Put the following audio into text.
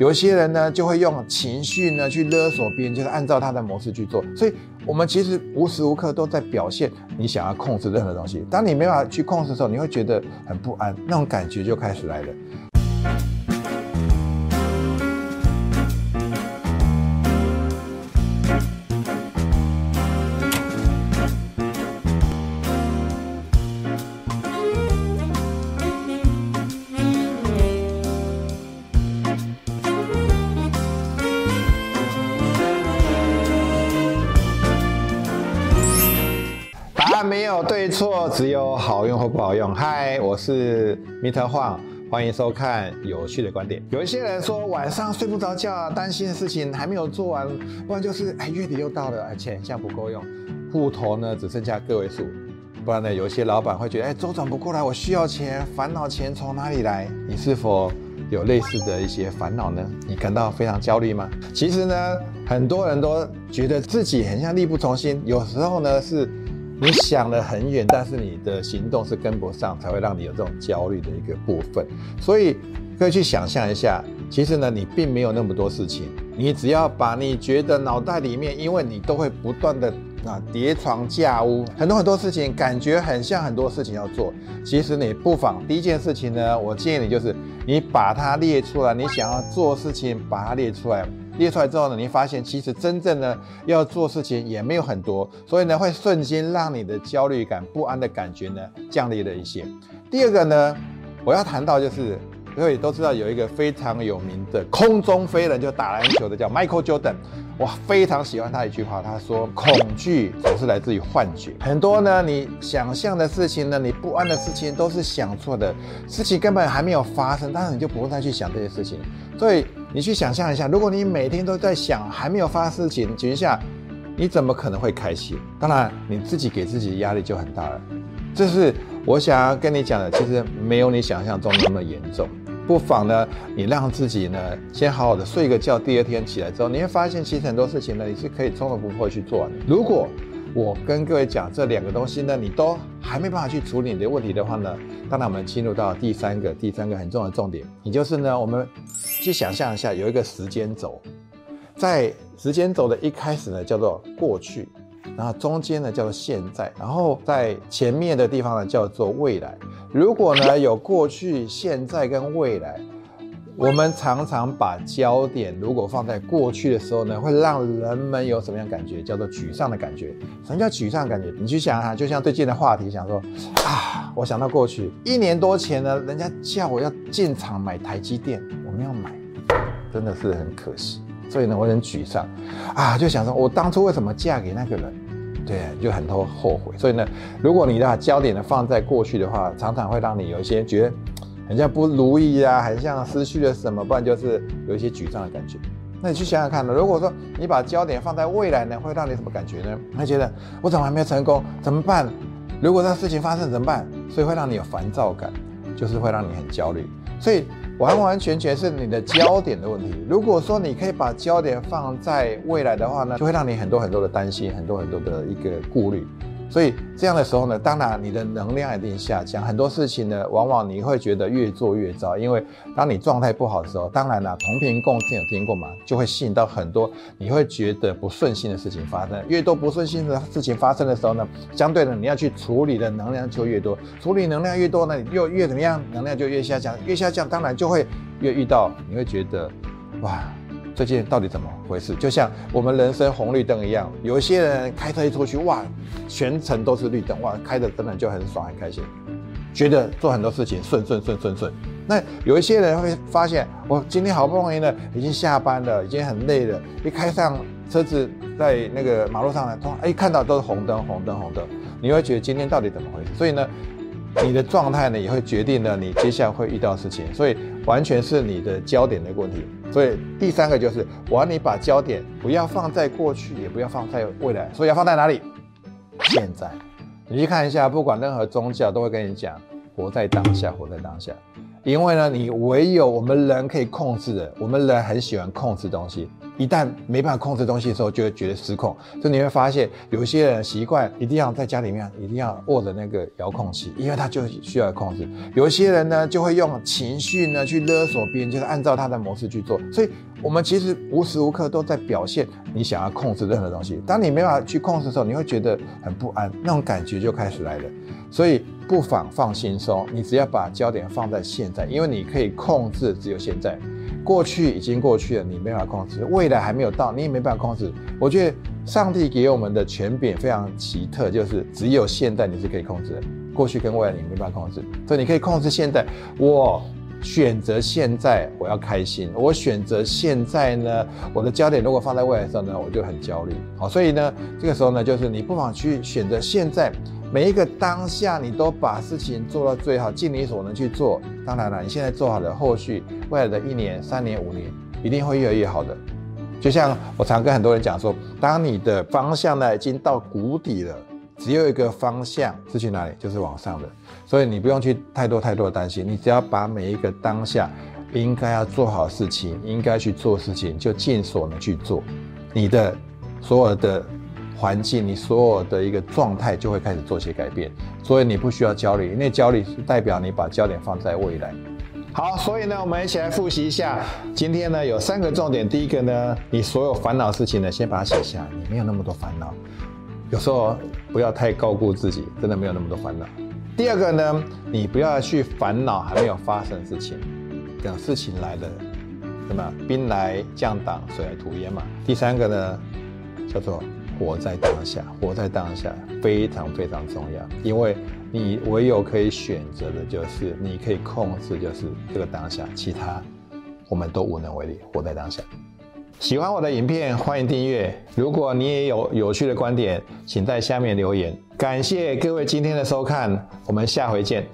有些人呢就会用情绪呢去勒索别人，就是按照他的模式去做。所以，我们其实无时无刻都在表现你想要控制任何东西。当你没办法去控制的时候，你会觉得很不安，那种感觉就开始来了。只有好用或不好用。嗨，我是 Mr. Huang，欢迎收看有趣的观点。有一些人说晚上睡不着觉，担心的事情还没有做完，不然就是哎月底又到了，哎钱像不够用，户头呢只剩下个位数，不然呢有一些老板会觉得哎周转不过来，我需要钱，烦恼钱从哪里来？你是否有类似的一些烦恼呢？你感到非常焦虑吗？其实呢，很多人都觉得自己很像力不从心，有时候呢是。你想了很远，但是你的行动是跟不上，才会让你有这种焦虑的一个部分。所以可以去想象一下，其实呢，你并没有那么多事情，你只要把你觉得脑袋里面，因为你都会不断的啊叠床架屋，很多很多事情，感觉很像很多事情要做。其实你不妨第一件事情呢，我建议你就是你把它列出来，你想要做事情，把它列出来。列出来之后呢，你发现其实真正呢要做事情也没有很多，所以呢会瞬间让你的焦虑感、不安的感觉呢降低了一些。第二个呢，我要谈到就是，各位都知道有一个非常有名的空中飞人，就打篮球的叫 Michael Jordan，我非常喜欢他一句话，他说：“恐惧总是来自于幻觉。很多呢你想象的事情呢，你不安的事情都是想错的，事情根本还没有发生，但是你就不用再去想这些事情，所以。你去想象一下，如果你每天都在想还没有发生事情情况下，你怎么可能会开心？当然，你自己给自己的压力就很大了。这是我想要跟你讲的，其实没有你想象中那么严重。不妨呢，你让自己呢先好好的睡个觉，第二天起来之后，你会发现其实很多事情呢，你是可以从容不迫去做的。如果我跟各位讲这两个东西呢，你都还没办法去处理你的问题的话呢，当然我们进入到第三个，第三个很重要的重点，也就是呢，我们去想象一下有一个时间轴，在时间轴的一开始呢叫做过去，然后中间呢叫做现在，然后在前面的地方呢叫做未来。如果呢有过去、现在跟未来。我们常常把焦点如果放在过去的时候呢，会让人们有什么样感觉？叫做沮丧的感觉。什么叫沮丧感觉？你去想哈，就像最近的话题，想说啊，我想到过去一年多前呢，人家叫我要进场买台积电，我没有买，真的是很可惜。所以呢，我很沮丧啊，就想说我当初为什么嫁给那个人？对，就很多后悔。所以呢，如果你把焦点呢放在过去的话，常常会让你有一些觉得。很像不如意啊，很像失去了什么，不然就是有一些沮丧的感觉。那你去想想看呢？如果说你把焦点放在未来呢，会让你什么感觉呢？会觉得我怎么还没有成功？怎么办？如果这事情发生怎么办？所以会让你有烦躁感，就是会让你很焦虑。所以完完全全是你的焦点的问题。如果说你可以把焦点放在未来的话呢，就会让你很多很多的担心，很多很多的一个顾虑。所以这样的时候呢，当然你的能量一定下降，很多事情呢，往往你会觉得越做越糟。因为当你状态不好的时候，当然了，同频共振有听过吗？就会吸引到很多你会觉得不顺心的事情发生。越多不顺心的事情发生的时候呢，相对的你要去处理的能量就越多，处理能量越多呢，你又越怎么样？能量就越下降，越下降，当然就会越遇到你会觉得，哇。最近到底怎么回事？就像我们人生红绿灯一样，有一些人开车一出去，哇，全程都是绿灯，哇，开的真的就很爽很开心，觉得做很多事情顺顺顺顺顺。那有一些人会发现，我今天好不容易呢，已经下班了，已经很累了，一开上车子在那个马路上呢，突然一看到都是红灯红灯红灯，你会觉得今天到底怎么回事？所以呢，你的状态呢也会决定了你接下来会遇到事情，所以完全是你的焦点的问题。所以第三个就是，我要你把焦点不要放在过去，也不要放在未来，所以要放在哪里？现在，你去看一下，不管任何宗教都会跟你讲，活在当下，活在当下。因为呢，你唯有我们人可以控制的，我们人很喜欢控制东西，一旦没办法控制东西的时候，就会觉得失控。所以你会发现，有一些人习惯一定要在家里面一定要握着那个遥控器，因为他就需要控制。有一些人呢，就会用情绪呢去勒索别人，就是按照他的模式去做。所以，我们其实无时无刻都在表现你想要控制任何东西。当你没办法去控制的时候，你会觉得很不安，那种感觉就开始来了。所以，不妨放轻松，你只要把焦点放在现在，因为你可以控制只有现在。过去已经过去了，你没法控制；未来还没有到，你也没办法控制。我觉得上帝给我们的权柄非常奇特，就是只有现在你是可以控制的，过去跟未来你没办法控制。所以你可以控制现在。我选择现在，我要开心；我选择现在呢，我的焦点如果放在未来的时候呢，我就很焦虑。好，所以呢，这个时候呢，就是你不妨去选择现在。每一个当下，你都把事情做到最好，尽你所能去做。当然了，你现在做好了，后续未来的一年、三年、五年，一定会越来越好的。就像我常跟很多人讲说，当你的方向呢已经到谷底了，只有一个方向是去哪里，就是往上的。所以你不用去太多太多的担心，你只要把每一个当下应该要做好事情，应该去做事情，就尽所能去做。你的所有的。环境，你所有的一个状态就会开始做些改变，所以你不需要焦虑，因为焦虑是代表你把焦点放在未来。好，所以呢，我们一起来复习一下，今天呢有三个重点。第一个呢，你所有烦恼事情呢，先把它写下，你没有那么多烦恼。有时候不要太高估自己，真的没有那么多烦恼。第二个呢，你不要去烦恼还没有发生的事情，等事情来了，什么兵来将挡，水来土掩嘛。第三个呢，叫做。活在当下，活在当下非常非常重要，因为你唯有可以选择的就是你可以控制就是这个当下其他我们都无能为力活在当下。喜欢我的影片欢迎订阅。如果你也有有趣的观点请在下面留言。感谢各位今天的收看我们下回见。